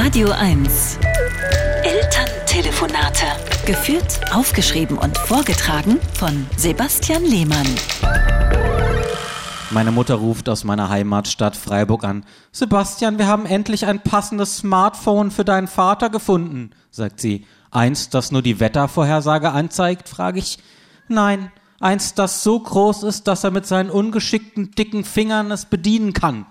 Radio 1. Elterntelefonate. Geführt, aufgeschrieben und vorgetragen von Sebastian Lehmann. Meine Mutter ruft aus meiner Heimatstadt Freiburg an. Sebastian, wir haben endlich ein passendes Smartphone für deinen Vater gefunden, sagt sie. Eins, das nur die Wettervorhersage anzeigt, frage ich. Nein, eins, das so groß ist, dass er mit seinen ungeschickten, dicken Fingern es bedienen kann.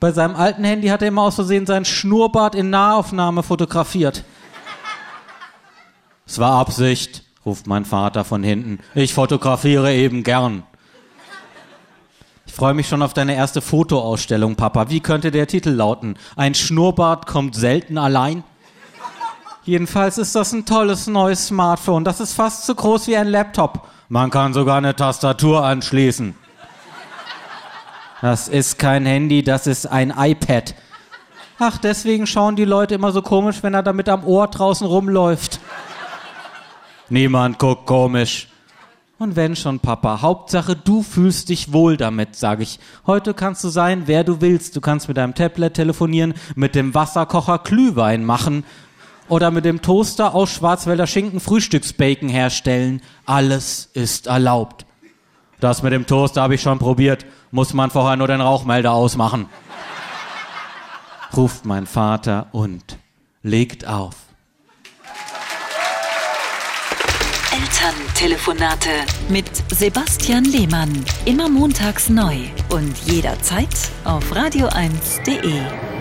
Bei seinem alten Handy hat er immer aus Versehen seinen Schnurrbart in Nahaufnahme fotografiert. Es war Absicht, ruft mein Vater von hinten. Ich fotografiere eben gern. Ich freue mich schon auf deine erste Fotoausstellung, Papa. Wie könnte der Titel lauten? Ein Schnurrbart kommt selten allein? Jedenfalls ist das ein tolles neues Smartphone. Das ist fast so groß wie ein Laptop. Man kann sogar eine Tastatur anschließen. Das ist kein Handy, das ist ein iPad. Ach, deswegen schauen die Leute immer so komisch, wenn er damit am Ohr draußen rumläuft. Niemand guckt komisch. Und wenn schon, Papa, Hauptsache du fühlst dich wohl damit, sage ich. Heute kannst du sein, wer du willst. Du kannst mit deinem Tablet telefonieren, mit dem Wasserkocher Glühwein machen oder mit dem Toaster aus Schwarzwälder Schinken Frühstücksbacon herstellen. Alles ist erlaubt. Das mit dem Toaster habe ich schon probiert. Muss man vorher nur den Rauchmelder ausmachen. Ruft mein Vater und legt auf. Elterntelefonate mit Sebastian Lehmann. Immer montags neu und jederzeit auf radio1.de.